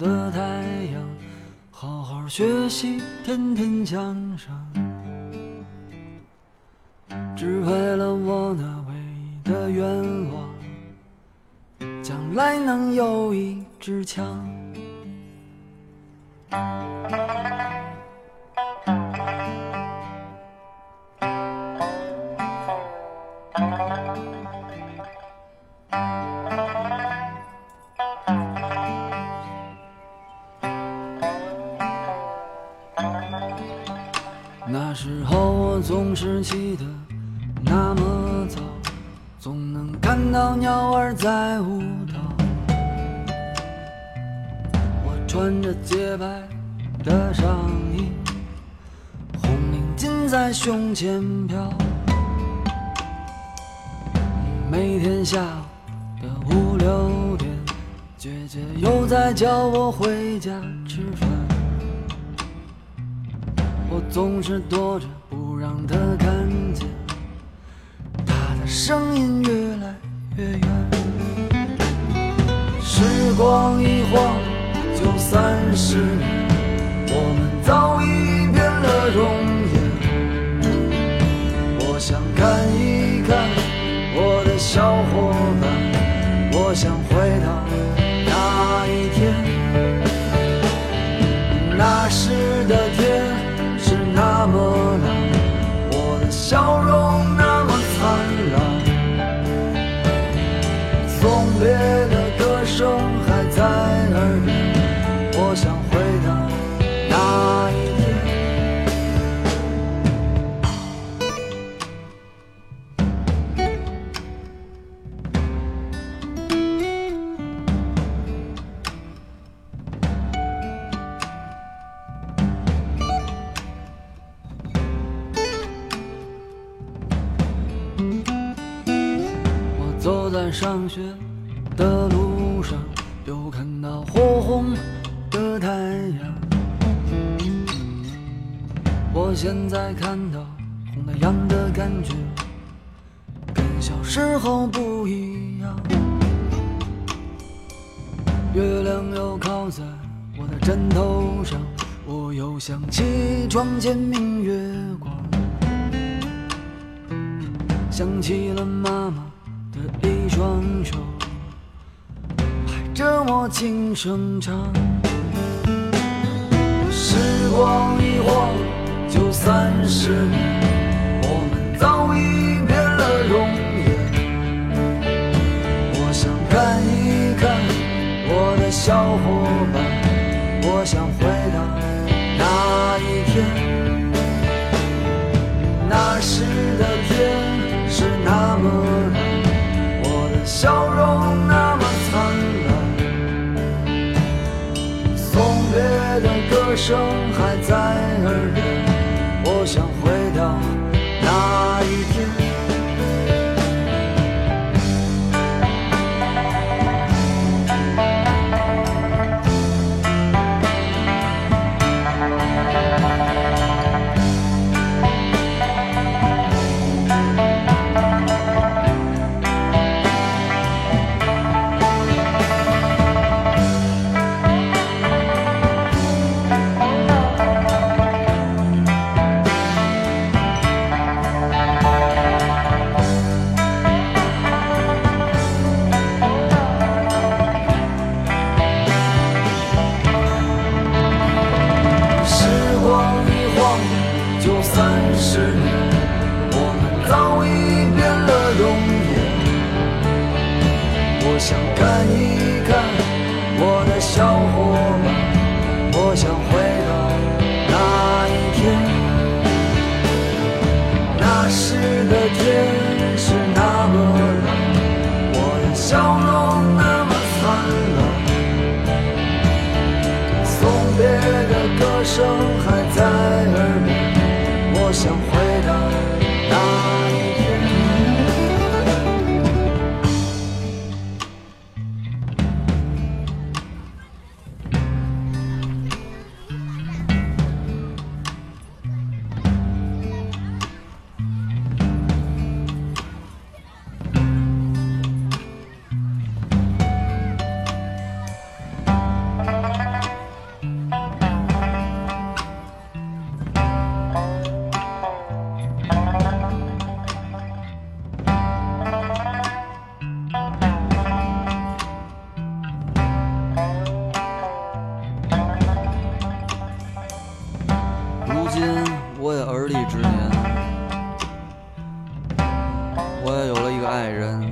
的太阳，好好学习，天天向上，只为了我那唯一的愿望，将来能有一支枪。总是起得那么早，总能看到鸟儿在舞蹈。我穿着洁白的上衣，红领巾在胸前飘。每天下午的五六点，姐姐又在叫我回家吃饭。我总是躲着的看见，她的声音越来越远。时光一晃就三十年，我们早已变了容颜。我想看一看我的小伙伴，我想我现在看到红太阳的感觉，跟小时候不一样。月亮又靠在我的枕头上，我又想起床前明月光，想起了妈妈。的一双手拍着我轻声唱，时光一晃就三十年，我们早已变了容颜。我想看一看我的小伙伴，我想回到那一天，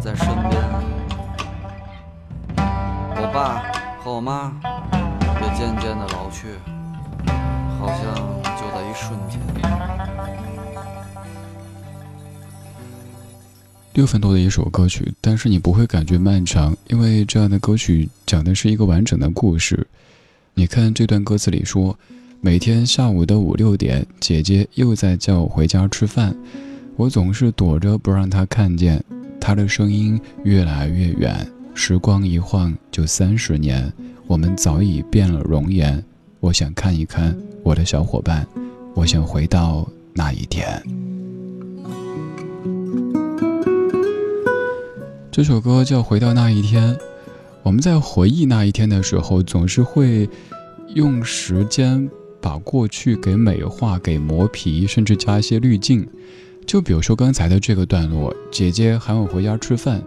在身边，我爸和我妈也渐渐的老去，好像就在一瞬间。六分多的一首歌曲，但是你不会感觉漫长，因为这样的歌曲讲的是一个完整的故事。你看这段歌词里说，每天下午的五六点，姐姐又在叫我回家吃饭，我总是躲着不让她看见，他的声音越来越远，时光一晃就三十年，我们早已变了容颜。我想看一看我的小伙伴，我想回到那一天。这首歌叫《回到那一天》，我们在回忆那一天的时候，总是会用时间把过去给美化、给磨皮，甚至加一些滤镜。就比如说刚才的这个段落，姐姐喊我回家吃饭，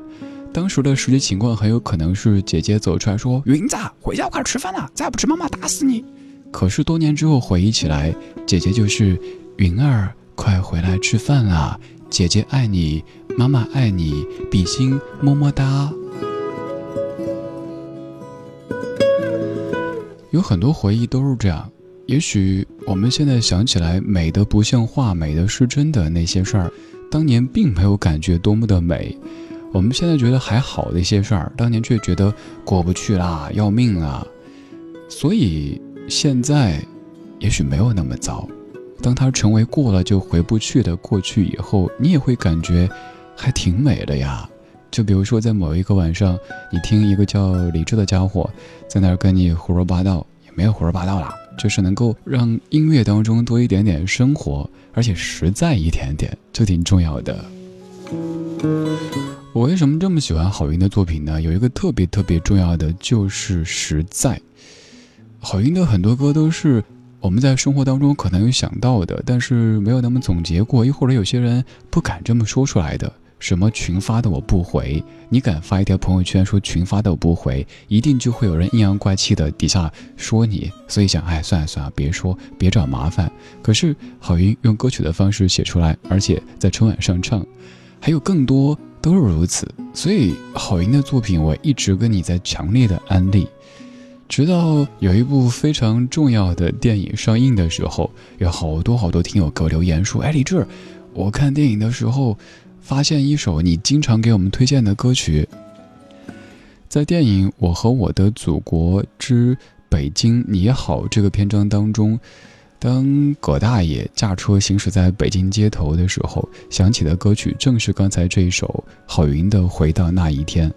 当时的实际情况很有可能是姐姐走出来说：“云子，回家快吃饭了，再不吃妈妈打死你。”可是多年之后回忆起来，姐姐就是云儿，快回来吃饭啦！姐姐爱你。妈妈爱你，比心么么哒。有很多回忆都是这样。也许我们现在想起来美的不像话、美的是真的那些事儿，当年并没有感觉多么的美。我们现在觉得还好的一些事儿，当年却觉得过不去啦，要命啊。所以现在，也许没有那么糟。当它成为过了就回不去的过去以后，你也会感觉。还挺美的呀，就比如说在某一个晚上，你听一个叫李志的家伙在那儿跟你胡说八道，也没有胡说八道啦，就是能够让音乐当中多一点点生活，而且实在一点点，就挺重要的。我为什么这么喜欢郝云的作品呢？有一个特别特别重要的就是实在。郝云的很多歌都是我们在生活当中可能有想到的，但是没有那么总结过，又或者有些人不敢这么说出来的。什么群发的我不回，你敢发一条朋友圈说群发的我不回，一定就会有人阴阳怪气的底下说你。所以想，哎，算了算了，别说，别找麻烦。可是郝云用歌曲的方式写出来，而且在春晚上唱，还有更多都是如此。所以郝云的作品，我一直跟你在强烈的安利。直到有一部非常重要的电影上映的时候，有好多好多听友给我留言说：“哎，李志，我看电影的时候。”发现一首你经常给我们推荐的歌曲，在电影《我和我的祖国之北京你好》这个篇章当中，当葛大爷驾车行驶在北京街头的时候，响起的歌曲正是刚才这一首郝云的《回到那一天》。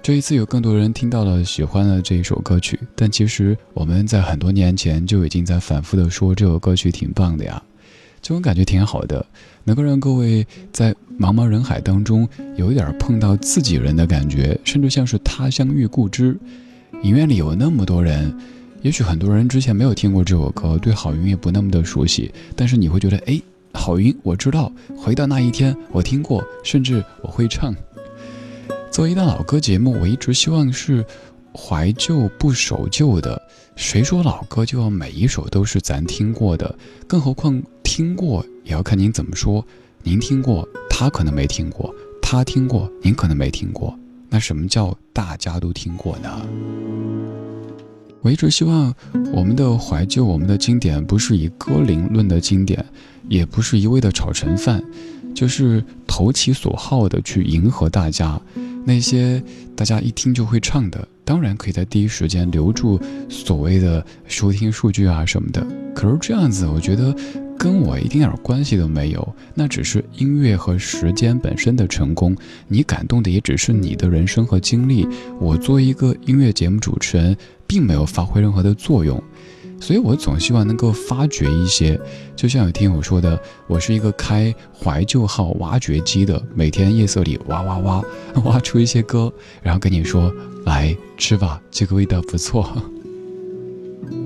这一次有更多人听到了，喜欢了这一首歌曲，但其实我们在很多年前就已经在反复的说这首歌曲挺棒的呀。这种感觉挺好的，能够让各位在茫茫人海当中有一点碰到自己人的感觉，甚至像是他乡遇故知。影院里有那么多人，也许很多人之前没有听过这首歌，对郝云也不那么的熟悉，但是你会觉得，哎，郝云，我知道，回到那一天，我听过，甚至我会唱。作为一档老歌节目，我一直希望是怀旧不守旧的。谁说老歌就要每一首都是咱听过的？更何况听过也要看您怎么说。您听过，他可能没听过；他听过，您可能没听过。那什么叫大家都听过呢？我一直希望我们的怀旧，我们的经典，不是以歌龄论的经典，也不是一味的炒成饭，就是投其所好的去迎合大家。那些大家一听就会唱的，当然可以在第一时间留住所谓的收听数据啊什么的。可是这样子，我觉得跟我一丁点关系都没有。那只是音乐和时间本身的成功，你感动的也只是你的人生和经历。我作为一个音乐节目主持人，并没有发挥任何的作用。所以我总希望能够发掘一些，就像有听友说的，我是一个开怀旧号挖掘机的，每天夜色里挖挖挖，挖出一些歌，然后跟你说来吃吧，这个味道不错。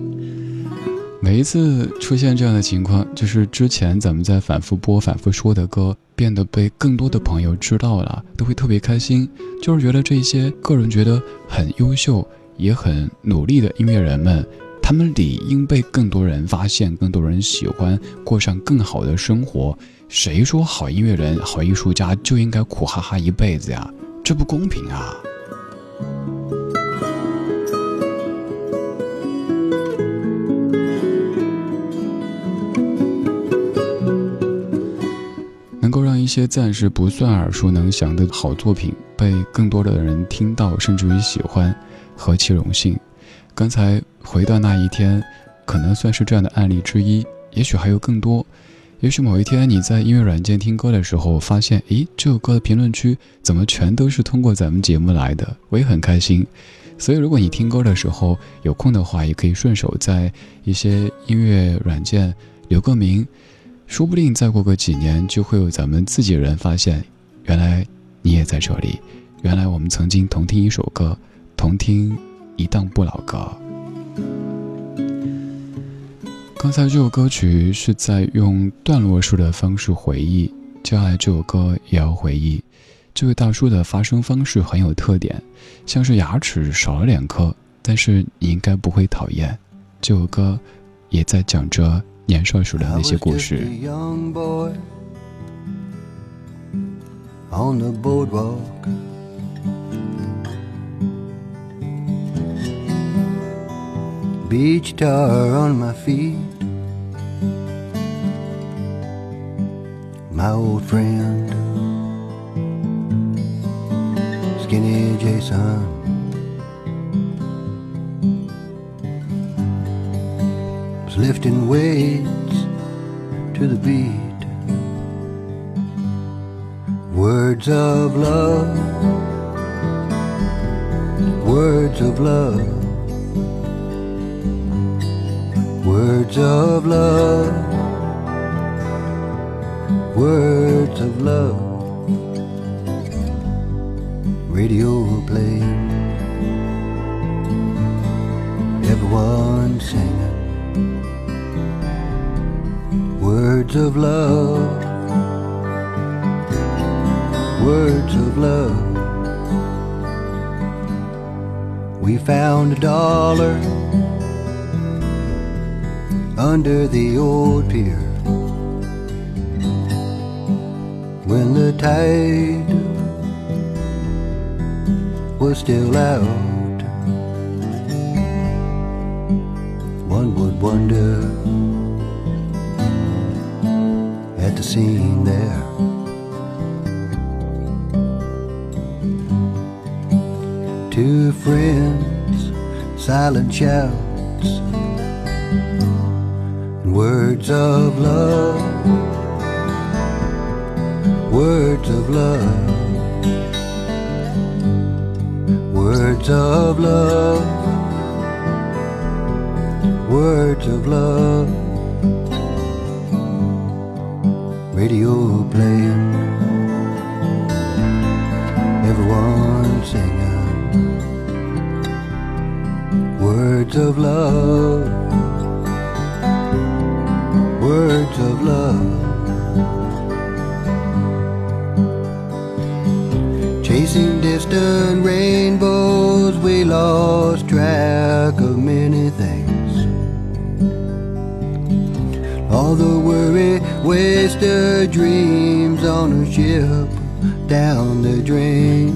每一次出现这样的情况，就是之前咱们在反复播、反复说的歌，变得被更多的朋友知道了，都会特别开心，就是觉得这些个人觉得很优秀、也很努力的音乐人们。他们理应被更多人发现，更多人喜欢，过上更好的生活。谁说好音乐人、好艺术家就应该苦哈哈一辈子呀？这不公平啊！能够让一些暂时不算耳熟能详的好作品被更多的人听到，甚至于喜欢，何其荣幸！刚才回到那一天，可能算是这样的案例之一，也许还有更多。也许某一天你在音乐软件听歌的时候，发现，诶，这首歌的评论区怎么全都是通过咱们节目来的？我也很开心。所以，如果你听歌的时候有空的话，也可以顺手在一些音乐软件留个名，说不定再过个几年，就会有咱们自己人发现，原来你也在这里，原来我们曾经同听一首歌，同听。一档不老歌。刚才这首歌曲是在用段落式的方式回忆，接下来这首歌也要回忆。这位大叔的发声方式很有特点，像是牙齿少了两颗，但是你应该不会讨厌。这首歌也在讲着年少时的那些故事。Beach tar on my feet. My old friend, Skinny Jason. Lifting weights to the beat. Words of love, words of love. Words of love, words of love. Radio playing, everyone singing. Words of love, words of love. We found a dollar under the old pier when the tide was still out. One would wonder at the scene there. Two friends, silent shouts words of love, words of love, words of love, words of love. Radio playing, everyone singing. Words of love words of love. Chasing distant rainbows, we lost track of many things. All the worry, wasted dreams on a ship down the drain.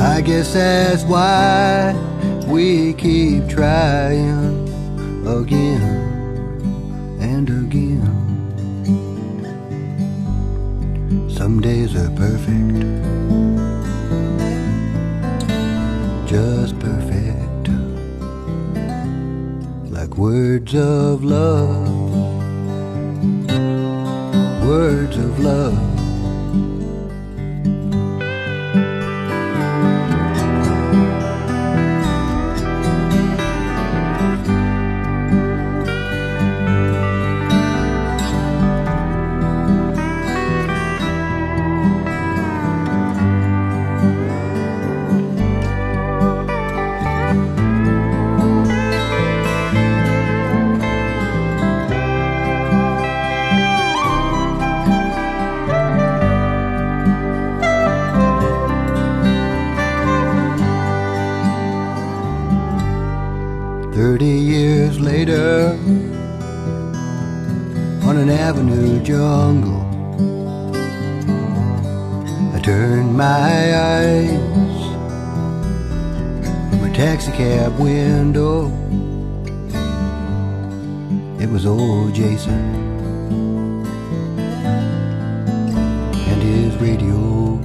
I guess that's why we keep trying again and again. Some days are perfect, just perfect, like words of love, words of love. Taxicab window. It was old Jason and his radio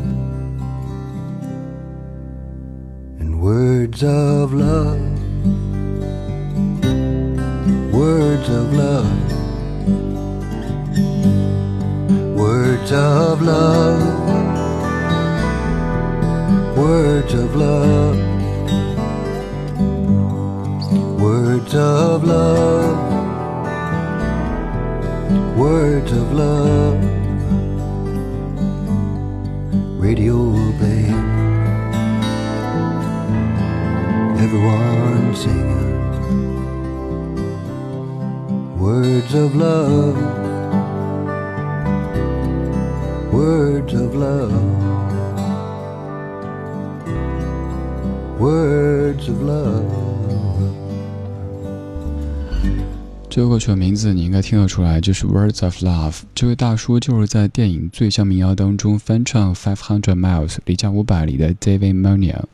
and words of love words of love, words of love, words of love, words of love, words of love, radio play, everyone singing. Words of love, words of love, words of love。这首歌曲的名字你应该听得出来，就是《Words of Love》。这位大叔就是在电影《最像民谣》当中翻唱《Five Hundred Miles》离家五百里的 David m o n i a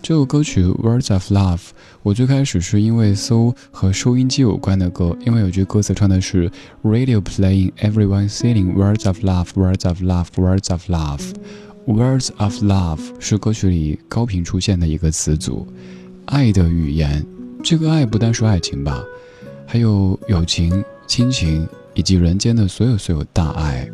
这首歌曲《Words of Love》，我最开始是因为搜和收音机有关的歌，因为有句歌词唱的是 “Radio playing, everyone singing words of love, words of love, words of love”。Words of love 是歌曲里高频出现的一个词组，爱的语言。这个爱不单是爱情吧，还有友情、亲情以及人间的所有所有大爱。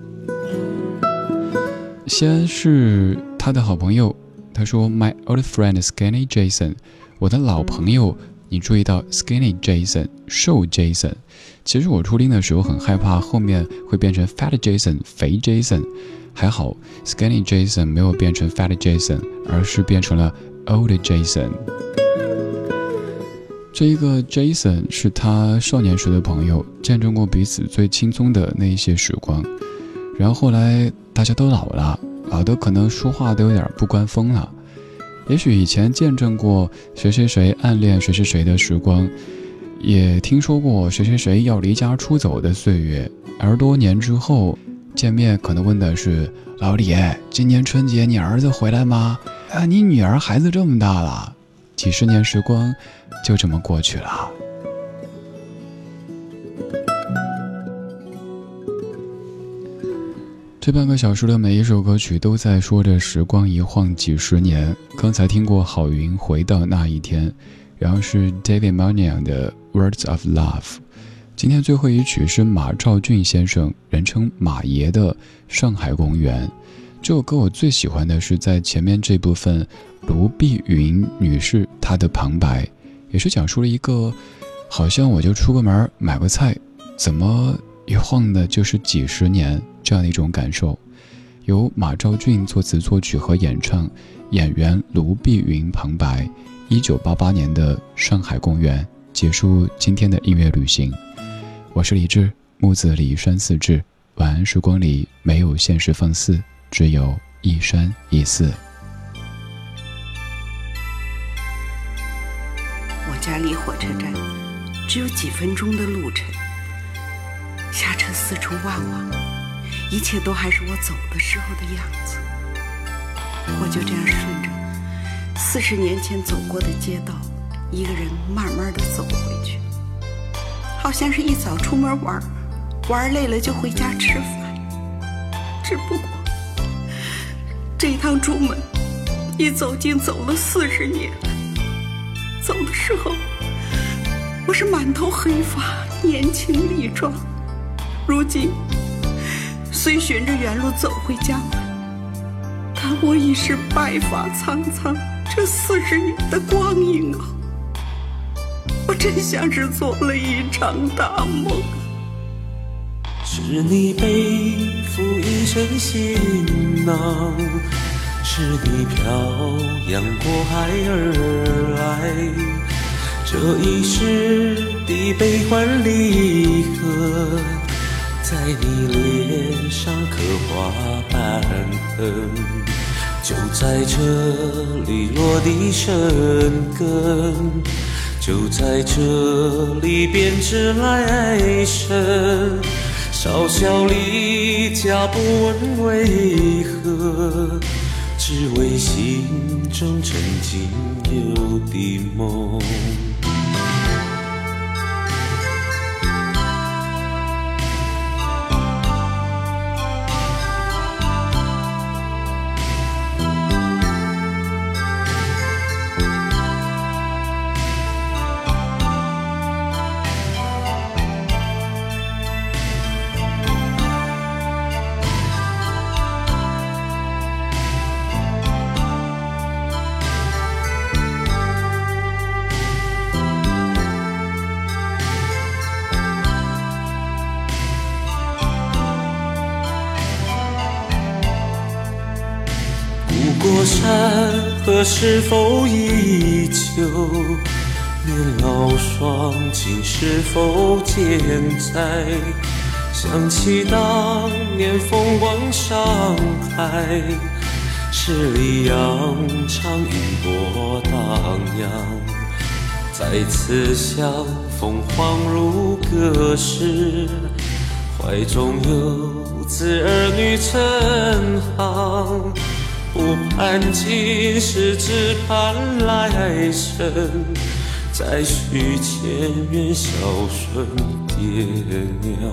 先是他的好朋友。他说：“My old friend Skinny Jason，我的老朋友，你注意到 Skinny Jason，瘦 Jason。其实我初听的时候很害怕后面会变成 Fat Jason，肥 Jason。还好 Skinny Jason 没有变成 Fat Jason，而是变成了 Old Jason。这一个 Jason 是他少年时的朋友，见证过彼此最轻松的那一些时光。然后后来大家都老了。”老的可能说话都有点不官风了，也许以前见证过谁谁谁暗恋谁谁谁的时光，也听说过谁谁谁要离家出走的岁月，而多年之后见面，可能问的是老李，今年春节你儿子回来吗？啊，你女儿孩子这么大了，几十年时光就这么过去了。这半个小时的每一首歌曲都在说着时光一晃几十年。刚才听过《好运回到那一天》，然后是 David m o n i a 的《Words of Love》。今天最后一曲是马兆骏先生，人称马爷的《上海公园》。这首歌我最喜欢的是在前面这部分，卢碧云女士她的旁白，也是讲述了一个，好像我就出个门买个菜，怎么一晃的就是几十年。这样的一种感受，由马兆骏作词作曲和演唱，演员卢碧云旁白。一九八八年的上海公园结束今天的音乐旅行。我是李志，木子李山四志。晚安时光里没有现实放肆，只有一山一寺。火车站只有几分钟的路程，下车四处望望。一切都还是我走的时候的样子，我就这样顺着四十年前走过的街道，一个人慢慢的走回去，好像是一早出门玩，玩累了就回家吃饭。只不过这一趟出门，一走竟走了四十年。走的时候，我是满头黑发，年轻力壮；如今虽循着原路走回家门，但我已是白发苍苍。这四十年的光阴啊，我真像是做了一场大梦。是你背负一身行囊，是你漂洋过海而来，这一世的悲欢离合，在你脸上刻画斑痕。就在这里落地生根，就在这里编织来生。少小离家不问为何，只为心中曾经有的梦。是否依旧？年老双亲是否健在？想起当年风光上海，十里洋场云波荡漾。再次相逢恍如隔世，怀中有子儿女成行。盼今世，只盼来生，再续前缘，孝顺爹娘。